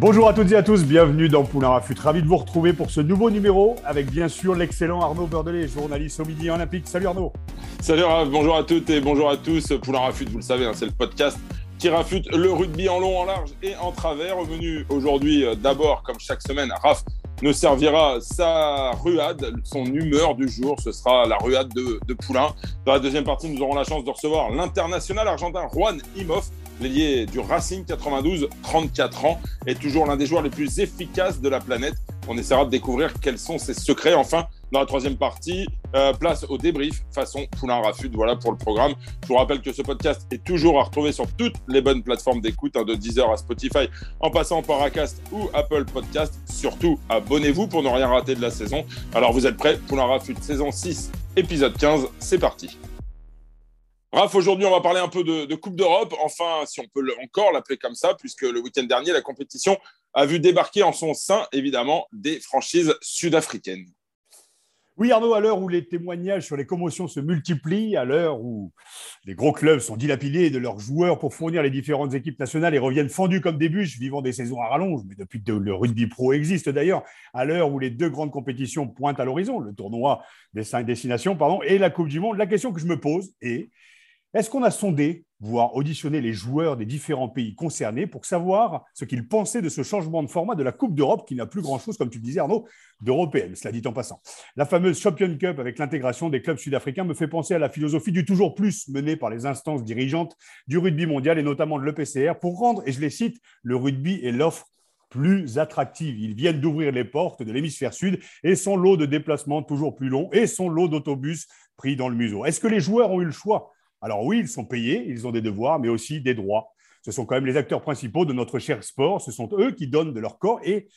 Bonjour à toutes et à tous, bienvenue dans Poulain Rafut. Ravi de vous retrouver pour ce nouveau numéro avec bien sûr l'excellent Arnaud Beurdelet, journaliste au Midi Olympique. Salut Arnaud. Salut Raph, bonjour à toutes et bonjour à tous. Poulain Rafut, vous le savez, hein, c'est le podcast qui rafute le rugby en long, en large et en travers. Au menu aujourd'hui, euh, d'abord, comme chaque semaine, Raph nous servira sa ruade, son humeur du jour. Ce sera la ruade de, de Poulain. Dans la deuxième partie, nous aurons la chance de recevoir l'international argentin Juan Imoff l'ailier du Racing 92, 34 ans, est toujours l'un des joueurs les plus efficaces de la planète. On essaiera de découvrir quels sont ses secrets. Enfin, dans la troisième partie, euh, place au débrief façon Poulain Rafut. Voilà pour le programme. Je vous rappelle que ce podcast est toujours à retrouver sur toutes les bonnes plateformes d'écoute, hein, de Deezer à Spotify, en passant par Acast ou Apple Podcast. Surtout, abonnez-vous pour ne rien rater de la saison. Alors, vous êtes prêts? Poulain Rafut, saison 6, épisode 15. C'est parti. Raph, aujourd'hui, on va parler un peu de, Coupe d'Europe. Enfin, si on peut encore l'appeler comme ça, puisque le week-end dernier, la compétition a vu débarquer en son sein, évidemment, des franchises sud-africaines. Oui, Arnaud, à l'heure où les témoignages sur les commotions se multiplient, à l'heure où les gros clubs sont dilapidés de leurs joueurs pour fournir les différentes équipes nationales et reviennent fendus comme des bûches, vivant des saisons à rallonge, mais depuis que le rugby pro existe d'ailleurs, à l'heure où les deux grandes compétitions pointent à l'horizon, le tournoi des cinq destinations pardon, et la Coupe du Monde, la question que je me pose est est-ce qu'on a sondé, voire auditionné les joueurs des différents pays concernés pour savoir ce qu'ils pensaient de ce changement de format de la Coupe d'Europe qui n'a plus grand-chose, comme tu le disais Arnaud, d'européenne, cela dit en passant. La fameuse Champion Cup avec l'intégration des clubs sud-africains me fait penser à la philosophie du toujours plus menée par les instances dirigeantes du rugby mondial et notamment de l'EPCR pour rendre, et je les cite, le rugby et l'offre plus attractive. Ils viennent d'ouvrir les portes de l'hémisphère sud et son lot de déplacements toujours plus long et son lot d'autobus pris dans le museau. Est-ce que les joueurs ont eu le choix alors oui, ils sont payés, ils ont des devoirs, mais aussi des droits. Ce sont quand même les acteurs principaux de notre cher sport. Ce sont eux qui donnent de leur corps et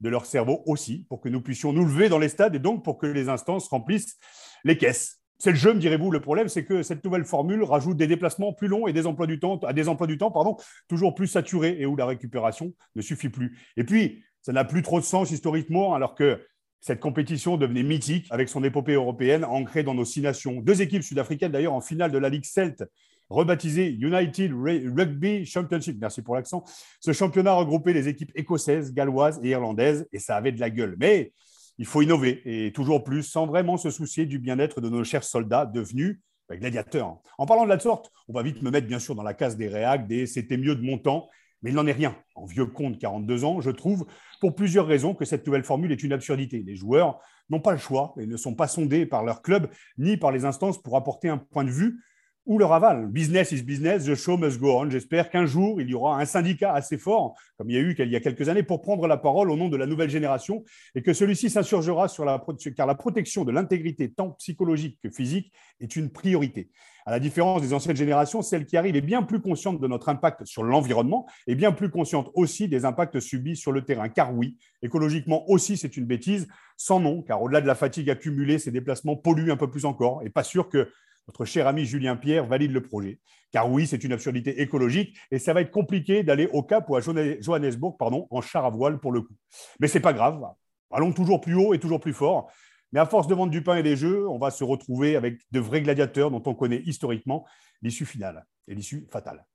de leur cerveau aussi pour que nous puissions nous lever dans les stades et donc pour que les instances remplissent les caisses. C'est le jeu, me direz-vous. Le problème, c'est que cette nouvelle formule rajoute des déplacements plus longs et des emplois du temps, à des emplois du temps pardon, toujours plus saturés et où la récupération ne suffit plus. Et puis, ça n'a plus trop de sens historiquement, alors que cette compétition devenait mythique avec son épopée européenne ancrée dans nos six nations. Deux équipes sud-africaines d'ailleurs en finale de la Ligue Celt, rebaptisée United Rugby Championship. Merci pour l'accent. Ce championnat regroupait les équipes écossaises, galloises et irlandaises et ça avait de la gueule. Mais il faut innover et toujours plus sans vraiment se soucier du bien-être de nos chers soldats devenus bah, gladiateurs. En parlant de la sorte, on va vite me mettre bien sûr dans la case des réacs, des c'était mieux de mon temps mais il n'en est rien. En vieux compte, 42 ans, je trouve, pour plusieurs raisons, que cette nouvelle formule est une absurdité. Les joueurs n'ont pas le choix et ne sont pas sondés par leur club ni par les instances pour apporter un point de vue ou leur aval. Business is business, the show must go on. J'espère qu'un jour, il y aura un syndicat assez fort, comme il y a eu il y a quelques années, pour prendre la parole au nom de la nouvelle génération et que celui-ci s'insurgera sur la, car la protection de l'intégrité tant psychologique que physique est une priorité. À la différence des anciennes générations, celle qui arrive est bien plus consciente de notre impact sur l'environnement et bien plus consciente aussi des impacts subis sur le terrain. Car oui, écologiquement aussi, c'est une bêtise sans nom, car au-delà de la fatigue accumulée, ces déplacements polluent un peu plus encore. Et pas sûr que notre cher ami Julien Pierre valide le projet. Car oui, c'est une absurdité écologique et ça va être compliqué d'aller au Cap ou à Johannesburg pardon, en char à voile pour le coup. Mais c'est pas grave. Allons toujours plus haut et toujours plus fort. Mais à force de vendre du pain et des jeux, on va se retrouver avec de vrais gladiateurs dont on connaît historiquement l'issue finale et l'issue fatale.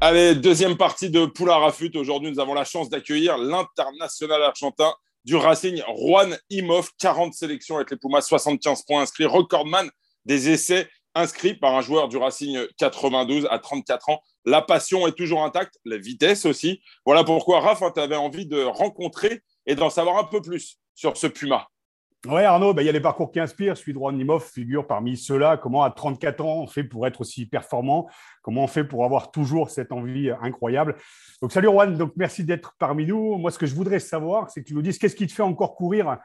Allez, deuxième partie de Poula Rafut. Aujourd'hui, nous avons la chance d'accueillir l'international argentin du Racing, Juan Imhoff. 40 sélections avec les Pumas, 75 points inscrits, recordman des essais inscrits par un joueur du Racing 92 à 34 ans. La passion est toujours intacte, la vitesse aussi. Voilà pourquoi, Raph, hein, tu avais envie de rencontrer et d'en savoir un peu plus sur ce Puma. Oui, Arnaud, ben, il y a les parcours qui inspirent. Celui de Juan Nimov figure parmi ceux-là. Comment, à 34 ans, on fait pour être aussi performant? Comment on fait pour avoir toujours cette envie incroyable? Donc, salut Juan, donc merci d'être parmi nous. Moi, ce que je voudrais savoir, c'est que tu nous dises qu'est-ce qui te fait encore courir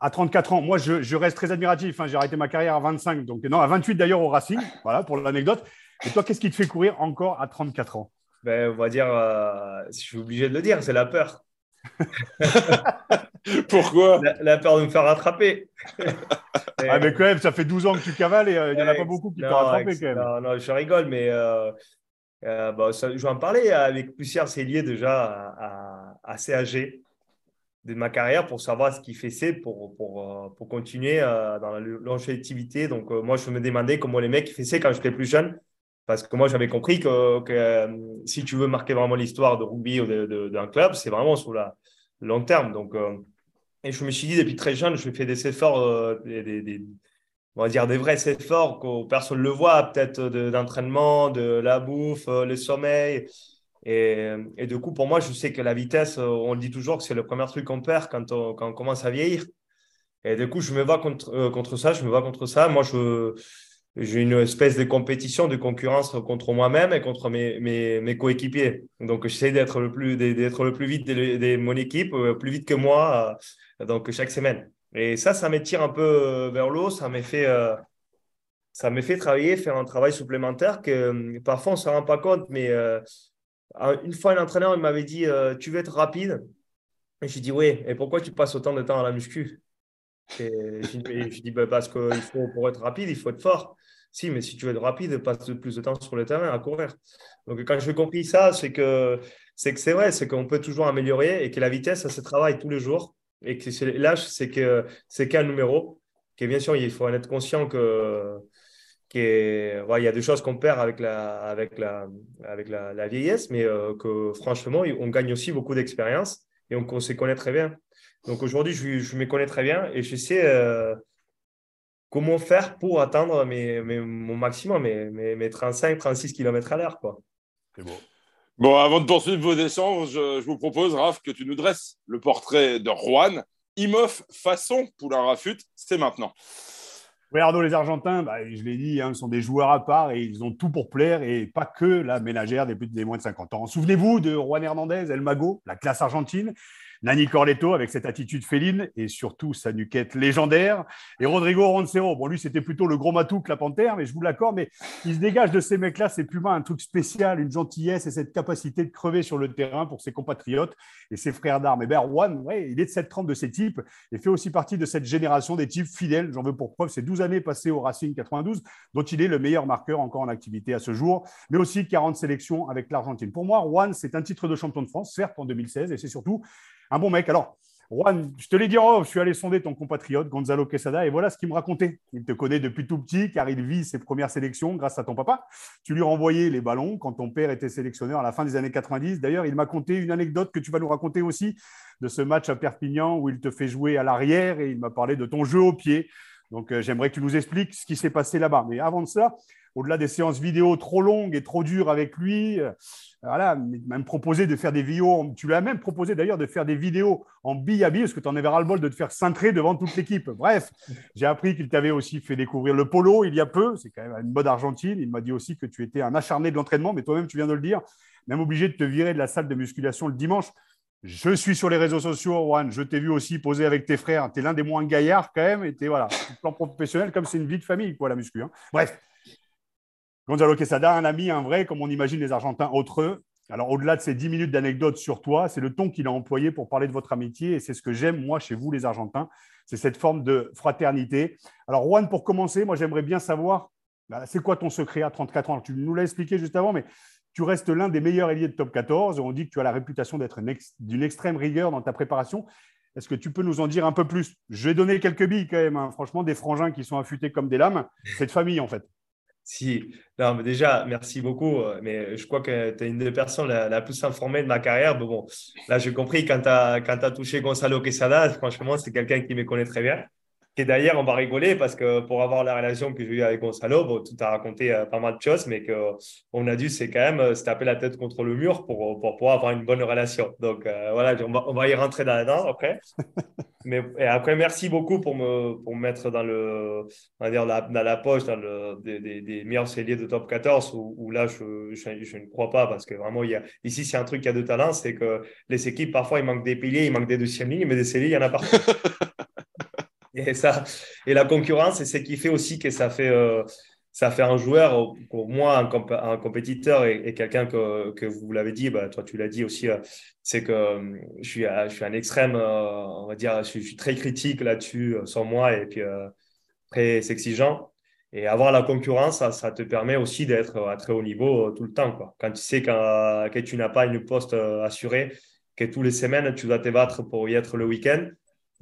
à 34 ans, moi, je, reste très admiratif. Hein. J'ai arrêté ma carrière à 25, donc non, à 28 d'ailleurs au Racing. Voilà pour l'anecdote. Et toi, qu'est-ce qui te fait courir encore à 34 ans? Ben, On va dire, euh, je suis obligé de le dire, c'est la peur. Pourquoi? La, peur de me faire rattraper. ah, mais quand même, ça fait 12 ans que tu cavales et euh, il n'y en a pas beaucoup qui t'ont rattrapé quand même. Non, non, je rigole, mais euh, euh bah, ça, je vais en parler avec plusieurs, c'est lié déjà à, à, CAG de ma carrière pour savoir ce qu'il fait c'est pour, pour, euh, pour continuer dans la longévité. Donc, moi, je me demandais comment les mecs faisaient quand j'étais plus jeune. Parce que moi, j'avais compris que, que si tu veux marquer vraiment l'histoire de rugby ou d'un club, c'est vraiment sur le long terme. Donc, et je me suis dit, depuis très jeune, je fais des efforts, euh, des, on va dire des vrais efforts que personne ne le voit, peut-être d'entraînement, de, la bouffe, euh, le sommeil. Et, et, du coup, pour moi, je sais que la vitesse, euh, on dit toujours que c'est le premier truc qu'on perd quand on, quand on, commence à vieillir. Et du coup, je me bats contre, contre ça, je me bats contre ça. Moi, je, j'ai une espèce de compétition, de concurrence contre moi-même et contre mes, mes, coéquipiers. Donc, j'essaie d'être le plus, d'être le plus vite de, mon équipe, plus vite que moi donc chaque semaine. Et ça, ça m'étire un peu euh, vers l'eau, ça m'a fait, euh, ça fait travailler, faire un travail supplémentaire que euh, parfois on ne se rend pas compte, mais une fois un entraîneur m'avait dit Tu veux être rapide? Et j'ai dit Oui, et pourquoi tu passes autant de temps à la muscu? Je dis bah, Parce que faut, pour être rapide, il faut être fort. Si, mais si tu veux être rapide, passe plus de temps sur le terrain à courir. Donc, quand j'ai compris ça, c'est que c'est que c'est vrai, c'est qu'on peut toujours améliorer et que la vitesse, ça se travaille tous les jours et que l'âge, c'est que c'est qu'un numéro. Que bien sûr, il faut en être conscient que qu'il y a des choses qu'on perd avec la, avec la, avec la, vieillesse, mais euh, que franchement, on gagne aussi beaucoup d'expérience et on, se connaît très bien. Donc aujourd'hui, je, je, me connais très bien et je sais euh, comment faire pour atteindre mes, mon maximum, mes, mes, mes 35, 36 km à l'heure. C'est beau. Bon, avant de poursuivre vos échanges, je, vous propose, Raph, que tu nous dresses le portrait de Juan. Imoff façon Poulain Rafut, c'est maintenant. Oui, Arnaud, les Argentins, bah, je l'ai dit, hein, sont des joueurs à part et ils ont tout pour plaire et pas que la ménagère des, plus, des moins de 50 ans. Souvenez-vous de Juan Hernandez, El Mago, la classe argentine. Nani Corletto avec cette attitude féline et surtout sa nuquette légendaire. Et Rodrigo Roncero, bon, lui, c'était plutôt le gros matou que la panthère, mais je vous l'accorde, mais il se dégage de ces mecs-là, c'est plus un truc spécial, une gentillesse et cette capacité de crever sur le terrain pour ses compatriotes et ses frères d'armes. Et ben, Juan, ouais, il est de cette trempe de ces types et fait aussi partie de cette génération des types fidèles. J'en veux pour preuve ces 12 années passées au Racing 92, dont il est le meilleur marqueur encore en activité à ce jour, mais aussi 40 sélections avec l'Argentine. Pour moi, Juan, c'est un titre de champion de France, certes en 2016, et c'est surtout un bon mec. Alors, Juan, je te l'ai dit je suis allé sonder ton compatriote Gonzalo Quesada et voilà ce qu'il me racontait. Il te connaît depuis tout petit car il vit ses premières sélections grâce à ton papa. Tu lui renvoyais les ballons quand ton père était sélectionneur à la fin des années 90. D'ailleurs, il m'a conté une anecdote que tu vas nous raconter aussi de ce match à Perpignan où il te fait jouer à l'arrière et il m'a parlé de ton jeu au pied. Donc, euh, j'aimerais que tu nous expliques ce qui s'est passé là-bas. Mais avant de ça, au-delà des séances vidéo trop longues et trop dures avec lui, euh, voilà, même proposé de faire des vidéos. Tu lui as même proposé d'ailleurs de faire des vidéos en bille à bille, parce que tu en avais ras-le-bol de te faire cintrer devant toute l'équipe. Bref, j'ai appris qu'il t'avait aussi fait découvrir le polo il y a peu. C'est quand même une mode argentine. Il m'a dit aussi que tu étais un acharné de l'entraînement, mais toi-même, tu viens de le dire, même obligé de te virer de la salle de musculation le dimanche. Je suis sur les réseaux sociaux, Juan. Je t'ai vu aussi poser avec tes frères. Tu es l'un des moins gaillards quand même. Et tu voilà, plan professionnel, comme c'est une vie de famille, quoi, la muscu. Hein. Bref, Gonzalo Quesada, un ami, un vrai, comme on imagine les Argentins autres eux. Alors, au-delà de ces 10 minutes d'anecdotes sur toi, c'est le ton qu'il a employé pour parler de votre amitié. Et c'est ce que j'aime, moi, chez vous, les Argentins. C'est cette forme de fraternité. Alors, Juan, pour commencer, moi, j'aimerais bien savoir, bah, c'est quoi ton secret à 34 ans? Tu nous l'as expliqué juste avant, mais tu restes l'un des meilleurs ailiers de top 14. On dit que tu as la réputation d'être d'une extrême rigueur dans ta préparation. Est-ce que tu peux nous en dire un peu plus? Je vais donner quelques billes quand même. Hein. Franchement, des frangins qui sont affûtés comme des lames. C'est de famille, en fait. Si, non, mais déjà, merci beaucoup. Euh, mais je crois que tu es une des personnes la, plus informée de ma carrière. Mais bon, là, j'ai compris quand tu as, as, touché Gonzalo Quesada, franchement, c'est quelqu'un qui me connaît très bien. Et d'ailleurs, on va rigoler parce que pour avoir la relation que j'ai eue avec Gonzalo, bon, tout a raconté euh, pas mal de choses, mais qu'on a dû c'est quand même euh, se taper la tête contre le mur pour, pour pouvoir avoir une bonne relation. Donc euh, voilà, on va, on va, y rentrer là-dedans après. mais et après, merci beaucoup pour me, pour me mettre dans, le, on va dire dans la poche dans le, des, des, meilleurs celliers de top 14 où, là, je, je, ne crois pas parce que vraiment, il y a, ici, c'est un truc qui a de talent, c'est que les équipes, parfois, il manque des piliers, il manque des deuxièmes lignes, mais des celliers, il y en a partout. Et, ça, et la concurrence, c'est ce qui fait aussi que ça fait, euh, ça fait un joueur, pour moi, un, compétiteur et, quelqu'un que, que, vous l'avez dit, bah, toi tu l'as dit aussi, euh, c'est que euh, je suis, je suis un extrême, on va dire, je suis, très critique là-dessus sur moi et puis très exigeant. Et avoir la concurrence, ça, te permet aussi d'être à très haut niveau tout le temps. Quoi. Quand tu sais que tu n'as pas une poste assurée, que tous les semaines, tu dois te battre pour y être le week-end,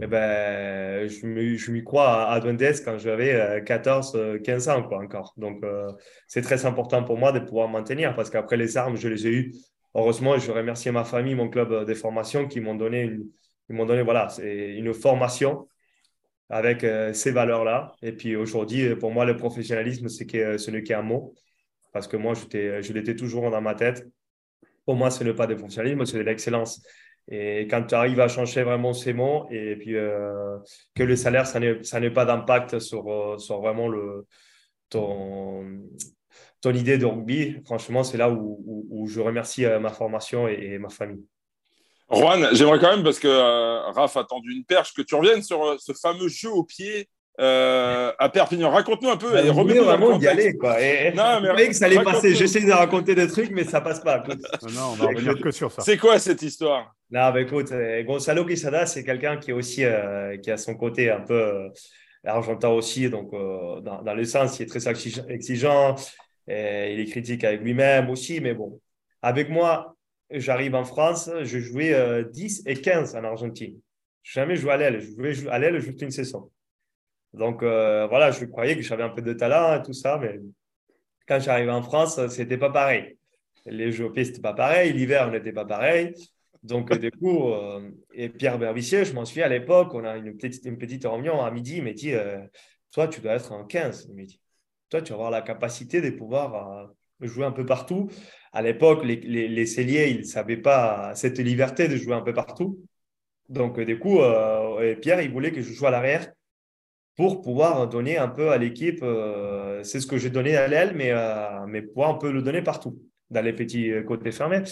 eh ben, je m'y crois à, Advendes quand j'avais 14, 15 ans quoi, encore. Donc, euh, c'est très important pour moi de pouvoir maintenir parce qu'après les armes, je les ai eues. Heureusement, je remercie ma famille, mon club de formation qui m'ont donné, une, donné voilà, une formation avec euh, ces valeurs-là. Et puis aujourd'hui, pour moi, le professionnalisme, c'est ce n'est qu'un mot parce que moi, je l'étais toujours dans ma tête. Pour moi, ce n'est pas de professionnalisme, c'est de l'excellence. Et quand tu arrives à changer vraiment ces mots et puis euh, que le salaire, ça n'est pas d'impact sur, euh, vraiment ton, ton idée de rugby, franchement, c'est là où, je remercie euh, ma formation et, ma famille. Juan, j'aimerais quand même, parce que Raph a tendu une perche, que tu reviennes sur ce fameux jeu au pied euh, à Perpignan. Raconte-nous un peu. Bah, et remets-nous vraiment y aller. Quoi. Et, non, mais que ça allait passer. J'essaie de raconter des trucs, mais ça passe pas. Non, on va revenir que sur ça. C'est quoi cette histoire? Non, mais écoute, euh, Gonzalo Quesada, c'est quelqu'un qui est aussi euh, qui a son côté un peu argentin aussi, donc dans, dans, le sens, il est très exigeant. Et il est critique avec lui-même aussi, mais bon. Avec moi, j'arrive en France, je jouais 10 et 15 en Argentine. Je jamais joué à l'aile. Je jouais à l'aile juste une saison. Donc euh, voilà, je croyais que j'avais un peu de talent et tout ça, mais quand j'arrivais en France, c'était pas pareil. Les jeux c'était pas pareil, l'hiver n'était pas pareil. Donc du coup, euh, et Pierre Berbissier, je m'en souviens à l'époque, on a une petite, une petite réunion à midi, il m'a dit, euh, toi tu dois être en 15, il dit. Toi tu vas avoir la capacité de pouvoir jouer un peu partout. À l'époque, les, les, les celliers, ils ne savaient pas cette liberté de jouer un peu partout. Donc, du coup, Pierre, il voulait que je joue à l'arrière pour pouvoir donner un peu à l'équipe. Euh, c'est ce que j'ai donné à l'aile, mais, euh, mais pouvoir un peu le donner partout, dans les petits côtés fermés.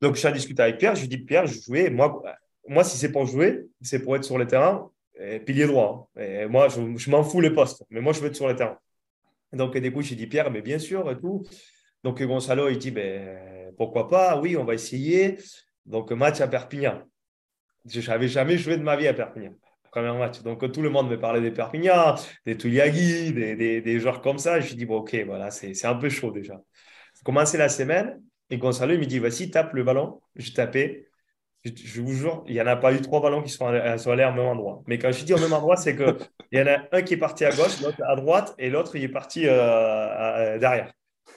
Donc, j'ai discuté avec Pierre. Je lui dis, Pierre, je jouais. Moi, moi si c'est pour jouer, c'est pour être sur le terrain, et pilier droit. Hein. Et moi, je, je m'en fous les postes, mais moi, je veux être sur le terrain. Donc, du coup, j'ai dit, Pierre, mais bien sûr, et tout. Donc, Gonzalo, il dit, ben, pourquoi pas Oui, on va essayer. Donc, match à Perpignan. Je n'avais jamais joué de ma vie à Perpignan premier match. Donc, tout le monde me parlait des Perpignan, des Tuliagui, des, des, des, joueurs comme ça. Je dis, bon, ok, voilà, c'est un peu chaud déjà. Commencer la semaine et Gonzalo il me dit, vas-y, tape le ballon. Je tapais. Je, vous jure, il n'y en a pas eu trois ballons qui sont allés au même endroit. Mais quand je dis au même endroit, c'est qu'il y en a un qui est parti à gauche, l'autre à droite et l'autre il est parti euh, derrière.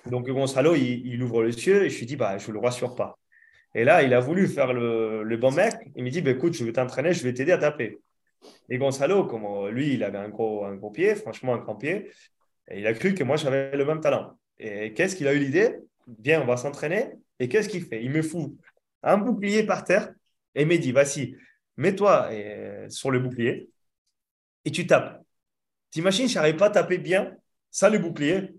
Donc Gonzalo, il, il, ouvre les yeux et je lui dis, bah, je ne le rassure pas. Et là, il a voulu faire le, le bon mec. Il me dit, bah, écoute, je vais t'entraîner, je vais t'aider à taper. Et Gonzalo, comme lui, il avait un gros, un pied, franchement un grand pied, il a cru que moi, j'avais le même talent. Et qu'est-ce qu'il a eu l'idée? Bien, on va s'entraîner. Et qu'est-ce qu'il fait? Il me fout un bouclier par terre et me dit, vas-y, mets-toi euh, sur le bouclier et tu tapes. T'imagines, je n'arrive pas à taper bien sans le bouclier.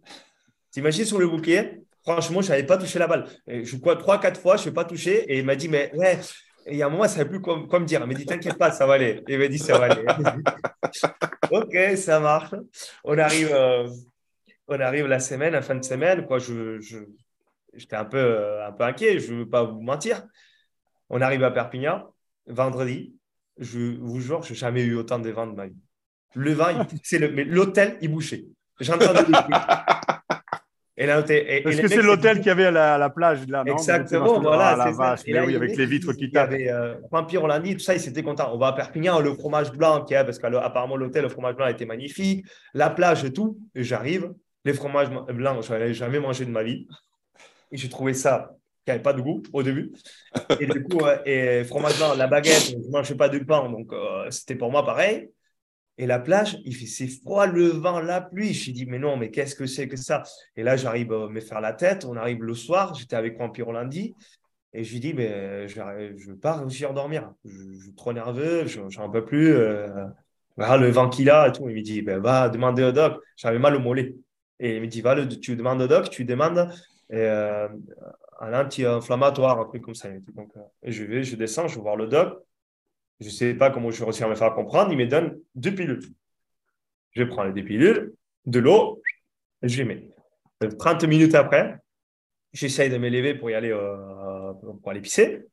T'imagines sur le bouclier Franchement, je n'avais pas touché la balle. je crois trois, quatre fois, je ne vais pas toucher. Et il m'a dit, mais ouais, et il y a un moment, ça ne savait plus quoi, me dire. Il m'a dit, t'inquiète pas, ça va aller. Il m'a dit, ça va aller. ok, ça marche. On arrive, euh, on arrive la semaine, la fin de semaine. Quoi, je, j'étais un peu, euh, un peu inquiet, je ne veux pas vous mentir. On arrive à Perpignan, vendredi. Je vous jure, je n'ai jamais eu autant de vent de ma vie. Le vent, c'est le, mais l'hôtel, il bouchait. J'entendais des est-ce que c'est l'hôtel qui avait à la, plage là non? Exactement, voilà. la vache, mais oui, avec les vitres qui tapent. Il y avait euh, Vampire, on l'a dit, tout ça, ils étaient contents. On va à Perpignan, le fromage blanc, qui parce qu'apparemment l'hôtel, le fromage blanc était magnifique, la plage et tout. Et j'arrive, les fromages blancs, je n'avais jamais mangé de ma vie. Et j'ai trouvé ça qui n'avait pas de goût au début. Et du coup, et fromage blanc, la baguette, je ne mangeais pas de pain, donc euh, c'était pour moi pareil. Et la plage, il fait c'est froid, le vent, la pluie. Je dit, mais non, mais qu'est-ce que c'est que ça? Et là, j'arrive à me faire la tête. On arrive le soir. J'étais avec Vampire lundi. Et je lui dis, mais je ne veux pas réussir à dormir. Je, suis trop nerveux, je n'en peux plus. Euh, le vent qu'il a et tout. Il me dit, ben, va demander au doc. J'avais mal au mollet. Et il me dit, va, le, tu demandes au doc, tu demandes euh, un anti-inflammatoire, un truc comme ça. Donc, euh, je vais, je descends, je vais voir le doc. Je ne sais pas comment je vais réussir à me faire comprendre. Il me donne deux pilules. Je prends les deux pilules, de l'eau, et je les mets. 30 minutes après, j'essaye de m'élever pour y aller, euh, pour aller pisser,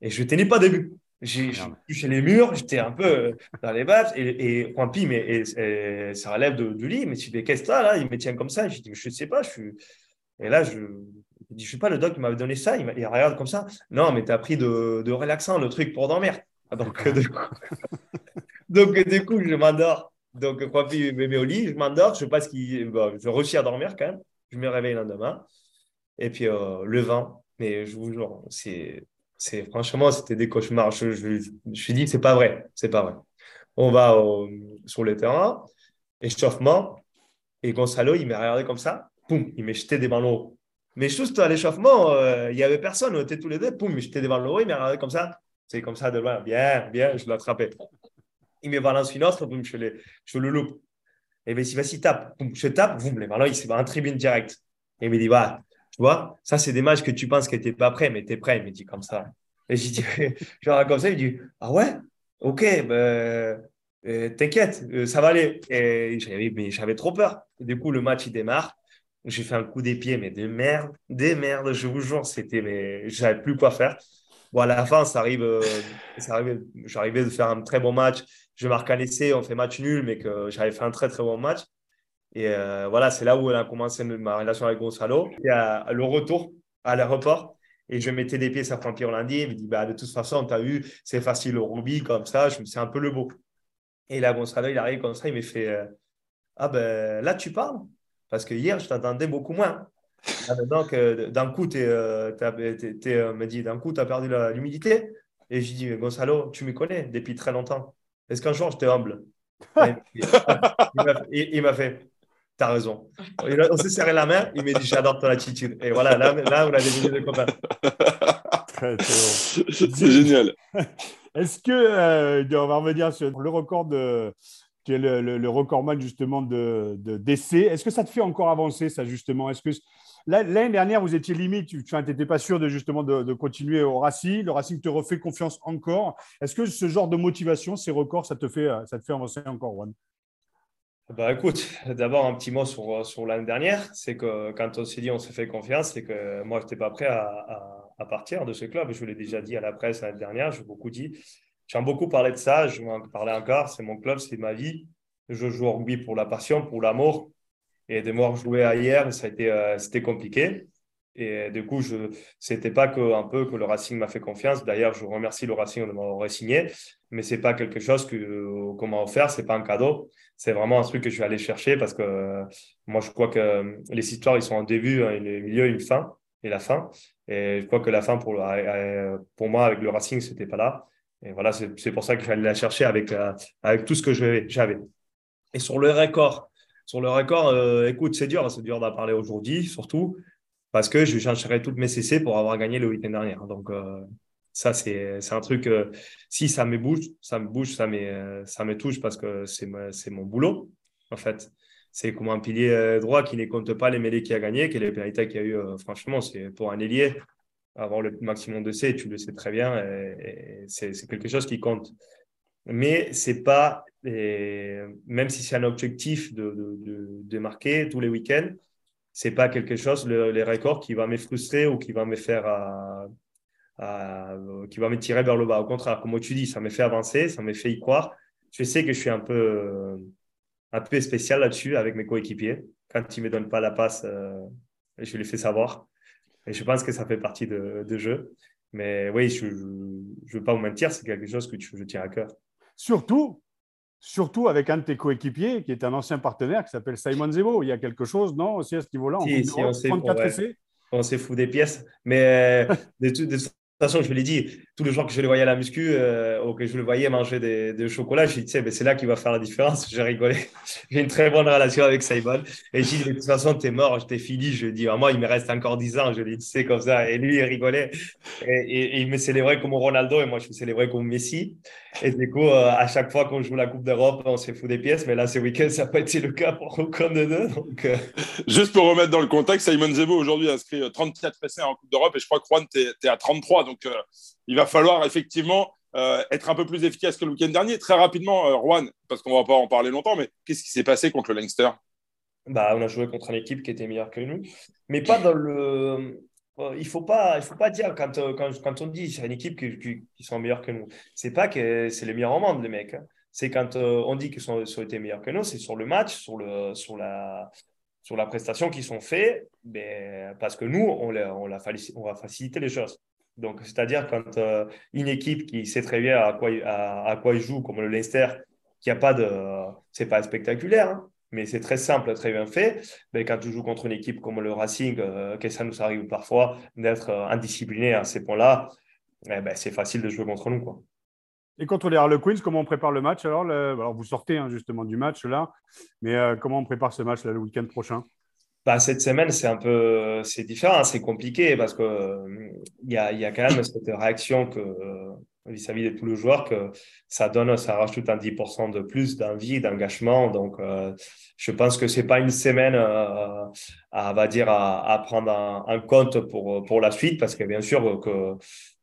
et je ne tenais pas début. J'ai touché les murs, j'étais un peu euh, dans les battes, et, et Juanpi, mais ça relève du lit, mais tu fais qu'est-ce que là Il me tient comme ça, je dis, je ne sais pas, je suis. Et là, je, dis, je sais pas, le doc il m'avait donné ça, il, il, regarde comme ça. Non, mais tu as pris de, de, relaxant, le truc pour dormir. Donc, du coup, donc, du coup je m'endors. Donc, Juanpi me met au lit, je m'endors, je passe qu'il, je réussis à dormir quand même. Je me réveille le lendemain. Et puis, euh, le vent, mais je vous jure, c'est c'est franchement, c'était des cauchemars. Je, je, je, me suis dit, c'est pas vrai, c'est pas vrai. On va sur le terrain, échauffement, et Gonzalo, il m'a regardé comme ça, poum, il m'a jeté des ballons Mais juste à l'échauffement, euh, il n'y avait personne, on était tous les deux, poum, il m'a jeté des ballons il m'a regardé comme ça, c'est comme ça de loin, bien, bien, je l'ai attrapé. Il me balance une autre, boum, je, je le loupe. Et bien, il vas-y, tape, boum, je tape, boum, les ballons, il s'est en tribune direct. Et il me dit, bah, tu vois, ça, c'est des matchs que tu penses que tu pas prêt, mais tu es prêt. Il me dit comme ça. Et j'ai dit, genre comme ça, il dit, ah ouais, ok, ben, euh, t'inquiète, euh, ça va aller. Et j'avais trop peur. du coup, le match, il démarre. J'ai fait un coup des pieds, mais de merde, des merdes, je vous jure, c'était, mais je savais plus quoi faire. Bon, à la fin, ça arrive, euh, j'arrivais de faire un très bon match. Je marque un essai, on fait match nul, mais que j'avais fait un très, très bon match. Et euh, voilà, c'est là où elle a commencé ma relation avec Gonzalo. Et à, le retour à l'aéroport, et je mettais des pieds, prend pied lundi. Il me dit, bah, de toute façon, tu as vu, c'est facile au rugby, comme ça. C'est un peu le beau. Et là, Gonzalo, il arrive comme ça, il me fait, euh, ah ben là, tu parles? Parce que hier, je t'entendais beaucoup moins. Donc, d'un coup, tu euh, me dit, d'un coup, tu as perdu l'humidité. Et je dis, Gonzalo, tu me connais depuis très longtemps. Est-ce qu'un jour, je t'ai humble? Il m'a fait, T'as raison. On s'est serré la main, il m'a dit J'adore ton attitude. Et voilà, là, là on a devenu des copains. Très, C'est génial. Est-ce que, euh, on va revenir sur le record de, qui est le, le, recordman justement de, de d'essai. Est-ce que ça te fait encore avancer, ça justement? Est-ce que l'année dernière, vous étiez limite, tu n'étais pas sûr de justement de, continuer au Racing. Le Racing te refait confiance encore. Est-ce que ce genre de motivation, ces records, ça te fait, ça te avancer encore, Juan? Bah écoute, d'abord un petit mot sur, l'année dernière, c'est que quand on s'est dit on s'est fait confiance, c'est que moi je n'étais pas prêt à, partir de ce club. Je l'ai déjà dit à la presse l'année dernière, j'ai beaucoup dit. J'aime beaucoup parler de ça, je vais en parler encore, c'est mon club, c'est ma vie. Je joue au rugby pour la passion, pour l'amour. Et de moi jouer ailleurs, ça a été, euh, c'était compliqué. Et du coup, ce n'était pas que, un peu que le Racing m'a fait confiance. D'ailleurs, je remercie le Racing de m'avoir signé, mais ce n'est pas quelque chose que, qu'on m'a offert, ce n'est pas un cadeau c'est vraiment un truc que je vais aller chercher parce que euh, moi, je crois que euh, les histoires, ils sont un début, un milieu, une fin et la fin. Et je crois que la fin, pour, euh, pour moi, avec le Racing, ce n'était pas là. Et voilà, c'est pour ça que je vais aller la chercher avec, avec tout ce que j'avais. Et sur le record, sur le record, écoute, c'est dur, c'est dur d'en parler aujourd'hui, surtout parce que je chercherai toutes mes CC pour avoir gagné le week-end dernier. Donc, ça, c'est un truc, euh, si ça me bouge, ça me bouge, ça me, euh, touche parce que c'est mon boulot, en fait. C'est comme un pilier euh, droit qui ne compte pas les mêlées qui a gagné, que les pénalités qu'il a eu, franchement, c'est pour un ailier, avoir le maximum de C, tu le sais très bien, c'est quelque chose qui compte. Mais c'est pas, même si c'est un objectif de, de, marquer tous les week-ends, c'est pas quelque chose, les records, qui va me frustrer ou qui va me faire euh, qui va me tirer vers le bas. Au contraire, comme tu dis, ça me fait avancer, ça me fait y croire. Je sais que je suis un peu, euh, un peu spécial là-dessus avec mes coéquipiers. Quand ils ne me donnent pas la passe, euh, je les fais savoir. Et je pense que ça fait partie de jeu. Mais oui, je ne veux pas vous mentir, c'est quelque chose que je tiens à cœur. Surtout, surtout avec un de tes coéquipiers qui est un ancien partenaire qui s'appelle Simon Zebo. Il y a quelque chose, non, aussi à ce niveau-là si, si, on 34 essais? On s'est fou des pièces. Mais de, de, toute façon, je l'ai dit, tous les jours que je le voyais à la muscu euh, ou que je le voyais manger des, des chocolats, je dit, c'est là qu'il va faire la différence. J'ai rigolé. J'ai une très bonne relation avec Simon. Et je lui ai dit, de toute façon, t'es mort, t'es fini. Je lui ai moi, il me reste encore 10 ans. Je lui ai dit, c'est comme ça. Et lui, il rigolait. Et, il me célébrait comme Ronaldo et moi, je me célébrais comme Messi. Et du coup, euh, à chaque fois qu'on joue la Coupe d'Europe, on s'est fou des pièces. Mais là, ce week-end, ça n'a pas été le cas pour aucun de. Donc, euh. Juste pour remettre dans le contexte, Simon Zebo aujourd'hui a inscrit 34 essais en Coupe d'Europe et je crois que Juan, tu es, à 33. Donc, euh, il va falloir effectivement être un peu plus efficace que le week-end dernier. Très rapidement, Juan, parce qu'on ne va pas en parler longtemps, mais qu'est-ce qui s'est passé contre le Leinster? Bah, On a joué contre une équipe qui était meilleure que nous, mais pas dans le. Il ne faut, pas, faut pas dire, quand, quand, quand on dit c'est une équipe qui, qui, meilleures que nous, c'est pas que c'est les meilleurs au monde, les mecs. Hein. C'est quand on dit qu'ils sont, sont été meilleurs que nous, c'est sur le match, sur, le, sur, la, sur la prestation qu'ils sont faits, ben, parce que nous, on, on, on va faciliter les choses. Donc, c'est-à-dire quand euh, une équipe qui sait très bien à quoi, à, quoi il joue, comme le Leinster, qui a pas de. C'est pas spectaculaire, hein, mais c'est très simple, très bien fait. Mais quand tu joues contre une équipe comme le Racing, euh, que ça nous arrive parfois d'être euh, indiscipliné à ces points-là, eh ben, c'est facile de jouer contre nous. Quoi. Et contre les Harlequins, comment on prépare le match alors, alors vous sortez hein, justement du match là, mais comment on prépare ce match le week-end prochain? Bah, cette semaine, c'est un peu c'est différent, c'est compliqué parce qu'il il y, a, y a quand même cette réaction que vis-à-vis de tous les joueurs que ça donne, ça rajoute un 10% de plus d'envie, d'engagement. Donc, euh, je pense que c'est pas une semaine euh, à, va dire, à, prendre en, compte pour, pour la suite parce que bien sûr que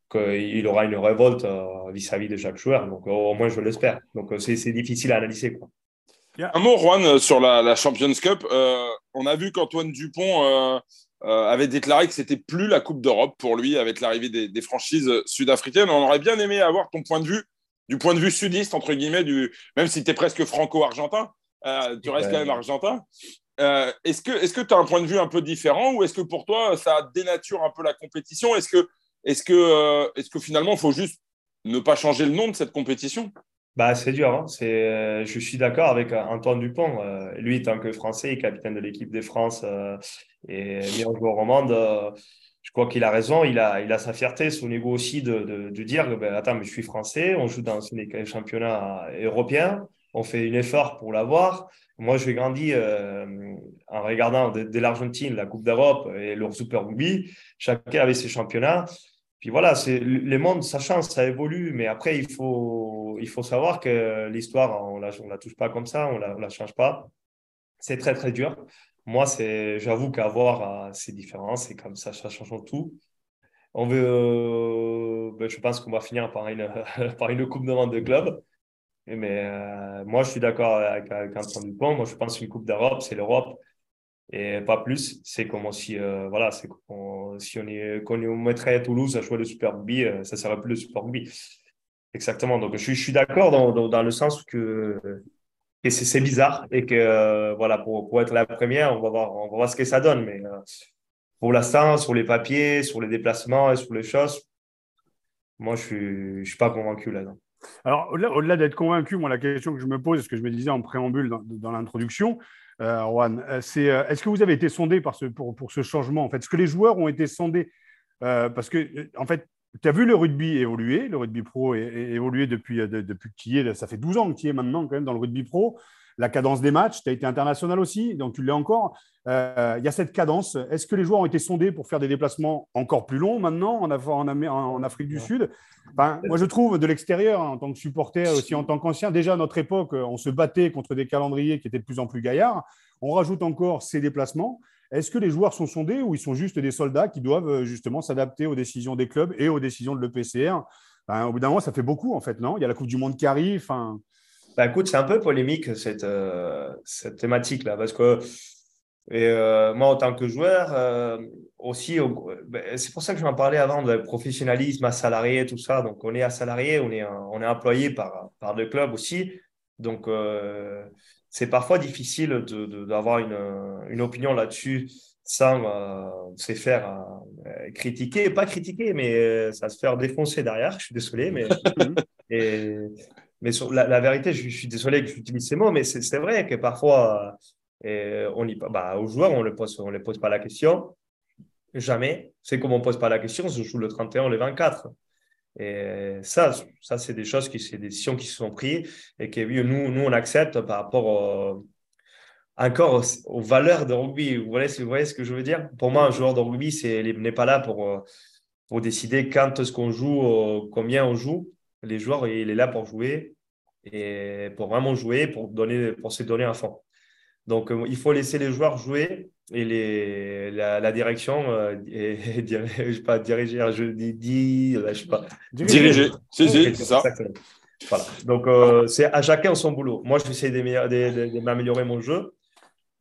qu'il aura une révolte euh, vis-à-vis de chaque joueur. Donc, au moins, je l'espère. Donc, c'est difficile à analyser. Quoi. Un mot, Juan, sur la, la Champions Cup. Euh, on a vu qu'Antoine Dupont euh, euh, avait déclaré que c'était plus la Coupe d'Europe pour lui avec l'arrivée des, franchises sud-africaines. On aurait bien aimé avoir ton point de vue, du point de vue sudiste, entre guillemets, du, même si tu es presque franco-argentin, tu restes quand même argentin. est-ce que tu as un point de vue un peu différent ou est-ce que pour toi, ça dénature un peu la compétition? Est-ce que, est que, est que finalement, il faut juste ne pas changer le nom de cette compétition? Bah, c'est dur. Hein. C'est, euh, je suis d'accord avec euh, Antoine Dupont. Euh, lui, tant que Français, capitaine de l'équipe de France et meilleur joueur au monde, je crois qu'il a raison. Il a, il a sa fierté, son ego aussi de, de, de dire ben, Attends, mais je suis Français, on joue dans les championnats européens, on fait un effort pour l'avoir. Moi, j'ai grandi en regardant dès l'Argentine, la Coupe d'Europe et leur Super Rugby. Chacun avait ses championnats. Puis voilà, c'est, les mondes, ça change, ça évolue, mais après, il faut, il faut savoir que l'histoire, on ne la, on la touche pas comme ça, on ne la, la, change pas. C'est très, très dur. Moi, c'est, j'avoue qu'avoir euh, ces différences, c'est comme ça, ça change tout. On veut, euh, ben, je pense qu'on va finir par une, par une Coupe de Monde de club. Mais euh, moi, je suis d'accord avec, avec Antoine Dupont. Moi, je pense qu'une Coupe d'Europe, c'est l'Europe et pas plus. C'est comme si, euh, voilà, c'est si on, est, mettrait à Toulouse à jouer le Super Rugby, euh, ça serait plus le Super Rugby. Exactement. Donc, je, je suis d'accord dans, dans, le sens que, que c'est, bizarre et que, euh, voilà, pour, pour, être la première, on va, voir, on va voir ce que ça donne. Mais pour l'instant, sur les papiers, sur les déplacements et sur les choses, moi, je ne suis, suis pas convaincu là-dedans. Alors, au-delà, d'être convaincu, moi, la question que je me pose, ce que je me disais en préambule dans, dans l'introduction, euh, Juan, euh, c'est euh, est-ce que vous avez été sondé par ce, pour, pour, ce changement en fait? Est-ce que les joueurs ont été sondés Parce que, en fait, tu as vu le rugby évoluer, le rugby pro évoluer depuis, depuis que tu es, ça fait 12 ans que tu y es maintenant quand même dans le rugby pro la cadence des matchs. Tu as été international aussi, donc tu l'es encore. Il y a cette cadence. Est-ce que les joueurs ont été sondés pour faire des déplacements encore plus longs maintenant en, en, en Afrique du Sud? Moi, je trouve de l'extérieur, hein, en tant que supporter, aussi en tant qu'ancien, déjà à notre époque, on se battait contre des calendriers qui étaient de plus en plus gaillards. On rajoute encore ces déplacements. Est-ce que les joueurs sont sondés ou ils sont juste des soldats qui doivent justement s'adapter aux décisions des clubs et aux décisions de l'EPCR ben, Au bout d'un moment, ça fait beaucoup en fait, non? Il y a la Coupe du Monde qui arrive. Bah, écoute, c'est un peu polémique cette, euh, cette thématique-là, parce que et, euh, moi, en tant que joueur, euh, aussi, ben, c'est pour ça que je m'en parlais avant de professionnalisme à salarié, tout ça. Donc, on est à salarié, on est, on est employé par, par le club aussi. Donc, c'est parfois difficile d'avoir de, une, une, opinion là-dessus sans se faire critiquer, pas critiquer, mais ça se faire défoncer derrière. Je suis désolé, mais. et, mais sur la, vérité, je, suis désolé que j'utilise ces mots, mais c'est vrai que parfois, euh, on bah, aux joueurs, on ne pose, les pose pas la question. Jamais. C'est comme on ne pose pas la question, je joue le 31, le 24. Et ça, ça c'est des choses qui, c'est des décisions qui se sont prises et que nous, nous, on accepte par rapport encore aux, valeurs de rugby. Vous voyez, vous voyez ce que je veux dire? Pour moi, un joueur de rugby n'est pas là pour, pour décider quand est-ce qu'on joue, combien on joue. Les joueurs, il est là pour jouer et pour vraiment jouer, pour, donner, pour se donner un fond. Donc, euh, il faut laisser les joueurs jouer et les, la, direction, euh, et, je sais pas, diriger, je dis, je sais pas. Diriger, c'est ça. Voilà. Donc, c'est à chacun son boulot. Moi, j'essaie d'améliorer mon jeu.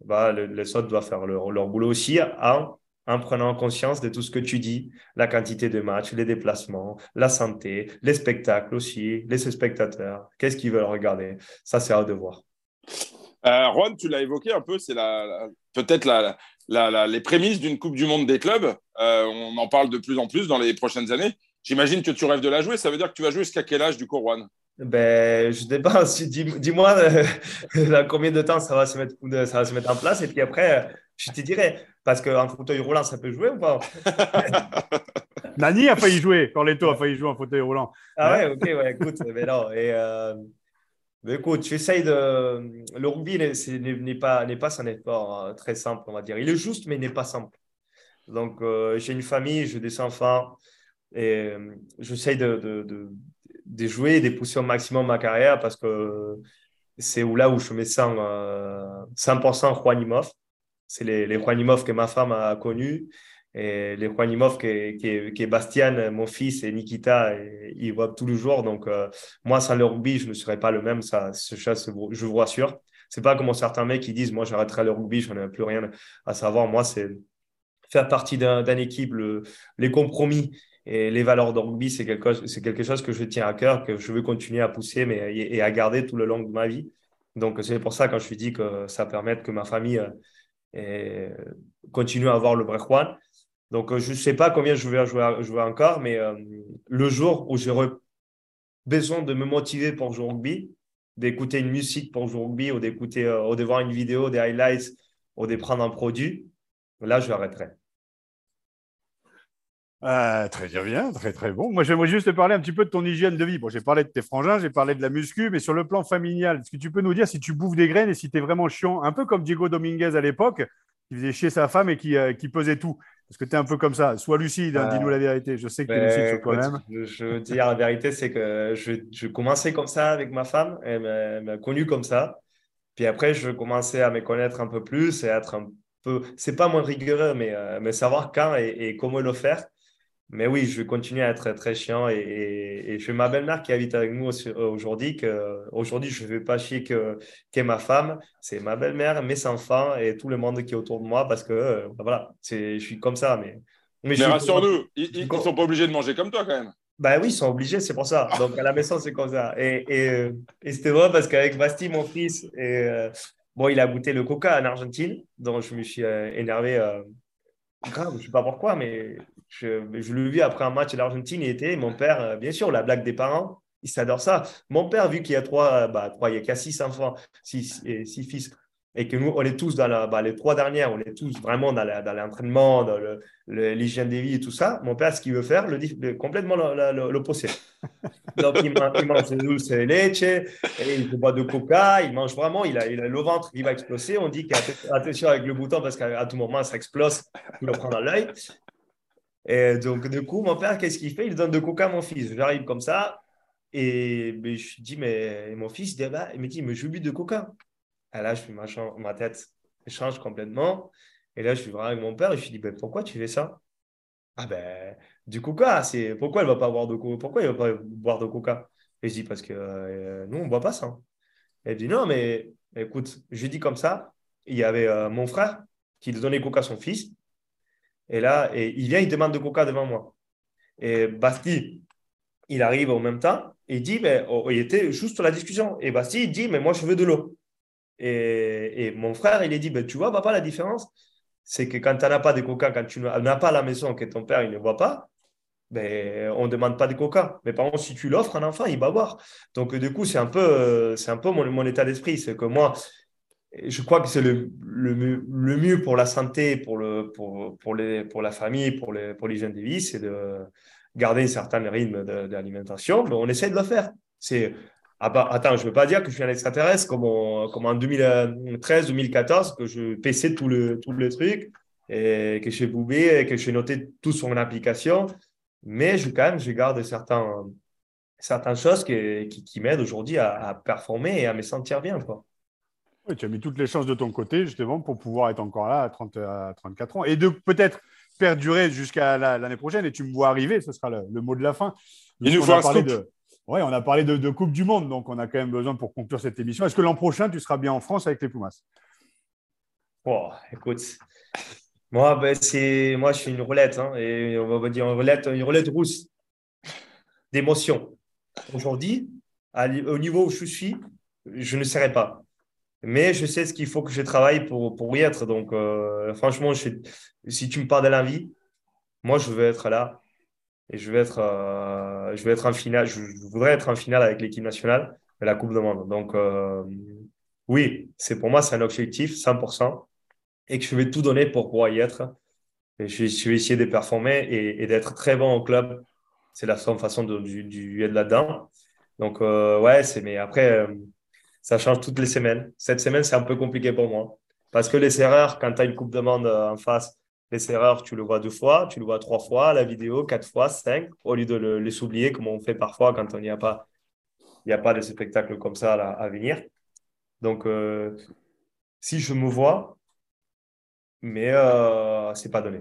Bah, les autres doivent faire leur, leur boulot aussi en en prenant conscience de tout ce que tu dis, la quantité de matchs, les déplacements, la santé, les spectacles aussi, les spectateurs, qu'est-ce qu'ils veulent regarder? Ça, c'est à devoir. Euh, Juan, tu l'as évoqué un peu, c'est la, peut-être la, les prémices d'une Coupe du Monde des clubs. Euh, on en parle de plus en plus dans les prochaines années. J'imagine que tu rêves de la jouer. Ça veut dire que tu vas jouer jusqu'à quel âge, du coup, Juan? Ben, je ne sais pas. Dis-moi euh, combien de temps ça va, se mettre, ça va se mettre en place. Et puis après, je te dirai. Parce qu'un fauteuil roulant, ça peut jouer ou pas? Nani a failli jouer. Corletto a failli jouer en fauteuil roulant. Ah ouais, ok, ouais, écoute, mais non. Et, euh, mais écoute, j'essaye de. Le rugby n'est pas, pas un effort euh, très simple, on va dire. Il est juste, mais n'est pas simple. Donc, euh, j'ai une famille, j'ai des enfants et j'essaye de, de, de, jouer et de pousser au maximum ma carrière parce que c'est là où je me sens 100% Juanimov c'est les, les que ma femme a connus et les Juanimov que, que, Bastian, mon fils, et Nikita, ils voient tous les jours. Donc, euh, moi, sans le rugby, je ne serais pas le même, ça, je vous rassure. C'est pas comme certains mecs qui disent, moi, j'arrêterai le rugby, je n'en ai plus rien à savoir. Moi, c'est faire partie d'un équipe, les compromis et les valeurs de rugby, c'est quelque, chose que je tiens à cœur, que je veux continuer à pousser mais, et, à garder tout le long de ma vie. Donc, c'est pour ça, quand je suis dit que ça permet que ma famille euh, et continuer à avoir le vrai Juan. Donc, euh, je ne sais pas combien je vais jouer, encore, mais euh, le jour où j'aurai besoin de me motiver pour jouer au rugby, d'écouter une musique pour jouer au rugby, ou d'écouter, euh, ou de voir une vidéo, des highlights, ou de prendre un produit, là, je arrêterai. Ah, très bien, très très bon. Moi, j'aimerais juste te parler un petit peu de ton hygiène de vie. Bon, j'ai parlé de tes frangins, j'ai parlé de la muscu, mais sur le plan familial, est-ce que tu peux nous dire si tu bouffes des graines et si tu es vraiment chiant, un peu comme Diego Dominguez à l'époque, qui faisait chier sa femme et euh, qui pesait tout? Est-ce que tu es un peu comme ça Sois lucide, hein, dis-nous la vérité. Je sais que tu es ben, lucide sur toi-même. Je, veux dire, la vérité, c'est que je, je, commençais comme ça avec ma femme, elle m'a connu comme ça. Puis après, je commençais à me connaître un peu plus et être un peu, c'est pas moins rigoureux, mais, euh, mais savoir quand et, et comment le faire mais oui, je vais continuer à être très chiant et, et, je ma belle-mère qui habite avec nous aujourd'hui. Que aujourd'hui, je ne vais pas chier que qu'est ma femme, c'est ma belle-mère, mes enfants et tout le monde qui est autour de moi parce que euh, bah voilà, c'est je suis comme ça. Mais mais, rassure-nous, ils ne sont pas obligés de manger comme toi quand même. Ben oui, ils sont obligés, c'est pour ça. Donc à la maison, c'est comme ça. Et, et, euh, et c'était vrai parce qu'avec Basti, mon fils, et, euh, bon, il a goûté le coca en Argentine, donc je me suis énervé grave, je ne sais pas pourquoi, mais je, je l'ai vu après un match l'Argentine, il était, mon père, euh, bien sûr, la blague des parents, il s'adore ça. Mon père, vu qu'il y a trois, bah, trois il y a six enfants, six, six fils, et que nous, on est tous dans la, bah, les trois dernières, on est tous vraiment dans, l'entraînement, dans l'hygiène des vies et tout ça. Mon père, ce qu'il veut faire, le, complètement l'opposé. Donc, il, il mange du dulce de leche, et il boit de coca, il mange vraiment, il a, il a le ventre qui va exploser. On dit qu'attention avec le bouton parce qu'à tout moment, ça explose, il le prend dans l'œil. Et donc, du coup, mon père, qu'est-ce qu'il fait? Il donne de coca à mon fils. J'arrive comme ça, et je dis, mais mon fils, il, bah, il me dit, mais je bu de coca. Et là, je machin, ma tête change complètement. Et là, je suis vraiment avec mon père et je lui dis, ben, pourquoi tu fais ça? Ah ben, du coca, c'est pourquoi elle va pas boire de Pourquoi il va pas boire de coca? Et je dis, parce que euh, nous, on ne boit pas ça. Elle dit, non, mais écoute, je dis comme ça, il y avait euh, mon frère qui donnait coca à son fils. Et là, et il vient, il demande de coca devant moi. Et Basti, il arrive en même temps, et il dit, ben, oh, il était juste sur la discussion. Et Basti, il dit, mais moi, je veux de l'eau. Et, mon frère, il a dit, ben, tu vois, papa, la différence, c'est que quand tu n'as pas de coca, quand tu n'as pas la maison, que ton père, il ne voit pas, ben, on ne demande pas de coca. Mais par contre, si tu l'offres à un enfant, il va boire. Donc, du coup, c'est un peu, c'est un peu mon, mon état d'esprit. C'est que moi, je crois que c'est le, le, mieux pour la santé, pour, le, pour, pour, les, pour la famille, pour les, pour l'hygiène de vie, c'est de garder un certain rythme d'alimentation. On essaie de le faire. C'est ah bah, attends, je ne veux pas dire que je suis un extraterrestre comme, comme en 2013-2014, que je paissais tout le, tout le truc et que j'ai boubé et que j'ai noté tout sur mon application. Mais je, quand même, je garde certains, certaines choses qui, qui, m'aident aujourd'hui à, performer et à me sentir bien. Quoi. Oui, tu as mis toutes les chances de ton côté, justement, pour pouvoir être encore là à, 30, à 34 ans et de peut-être perdurer jusqu'à l'année prochaine. Et tu me vois arriver, ce sera le, mot de la fin. Il nous faut un scoop. De... Oui, on a parlé de, Coupe du Monde, donc on a quand même besoin pour conclure cette émission. Est-ce que l'an prochain, tu seras bien en France avec les Pumas? Oh, Écoute, moi, ben, c'est... moi, je suis une roulette, hein, et on va dire une roulette, une roulette rousse d'émotion. Aujourd'hui, au niveau où je suis, je ne serai pas. Mais je sais ce qu'il faut que je travaille pour, pour y être. Donc, euh, franchement, si tu me parles de la vie, moi, je veux être là et je vais être, euh, je vais être en finale. Je, voudrais être en finale avec l'équipe nationale de la Coupe du Monde. Donc, euh, oui, c'est pour moi, c'est un objectif 100% et que je vais tout donner pour pouvoir y être. Je, vais essayer de performer et, d'être très bon au club. C'est la seule façon de, du, du être là-dedans. Donc, euh, ouais, c'est, mais après, ça change toutes les semaines. Cette semaine, c'est un peu compliqué pour moi. Parce que les erreurs, quand tu as une Coupe de Monde en face, les erreurs, tu le vois deux fois, tu le vois trois fois, la vidéo quatre fois, cinq, au lieu de les oublier comme on fait parfois quand il n'y a pas, il n'y a pas de spectacle comme ça à, venir. Donc, euh, si je me vois, mais euh, c'est pas donné.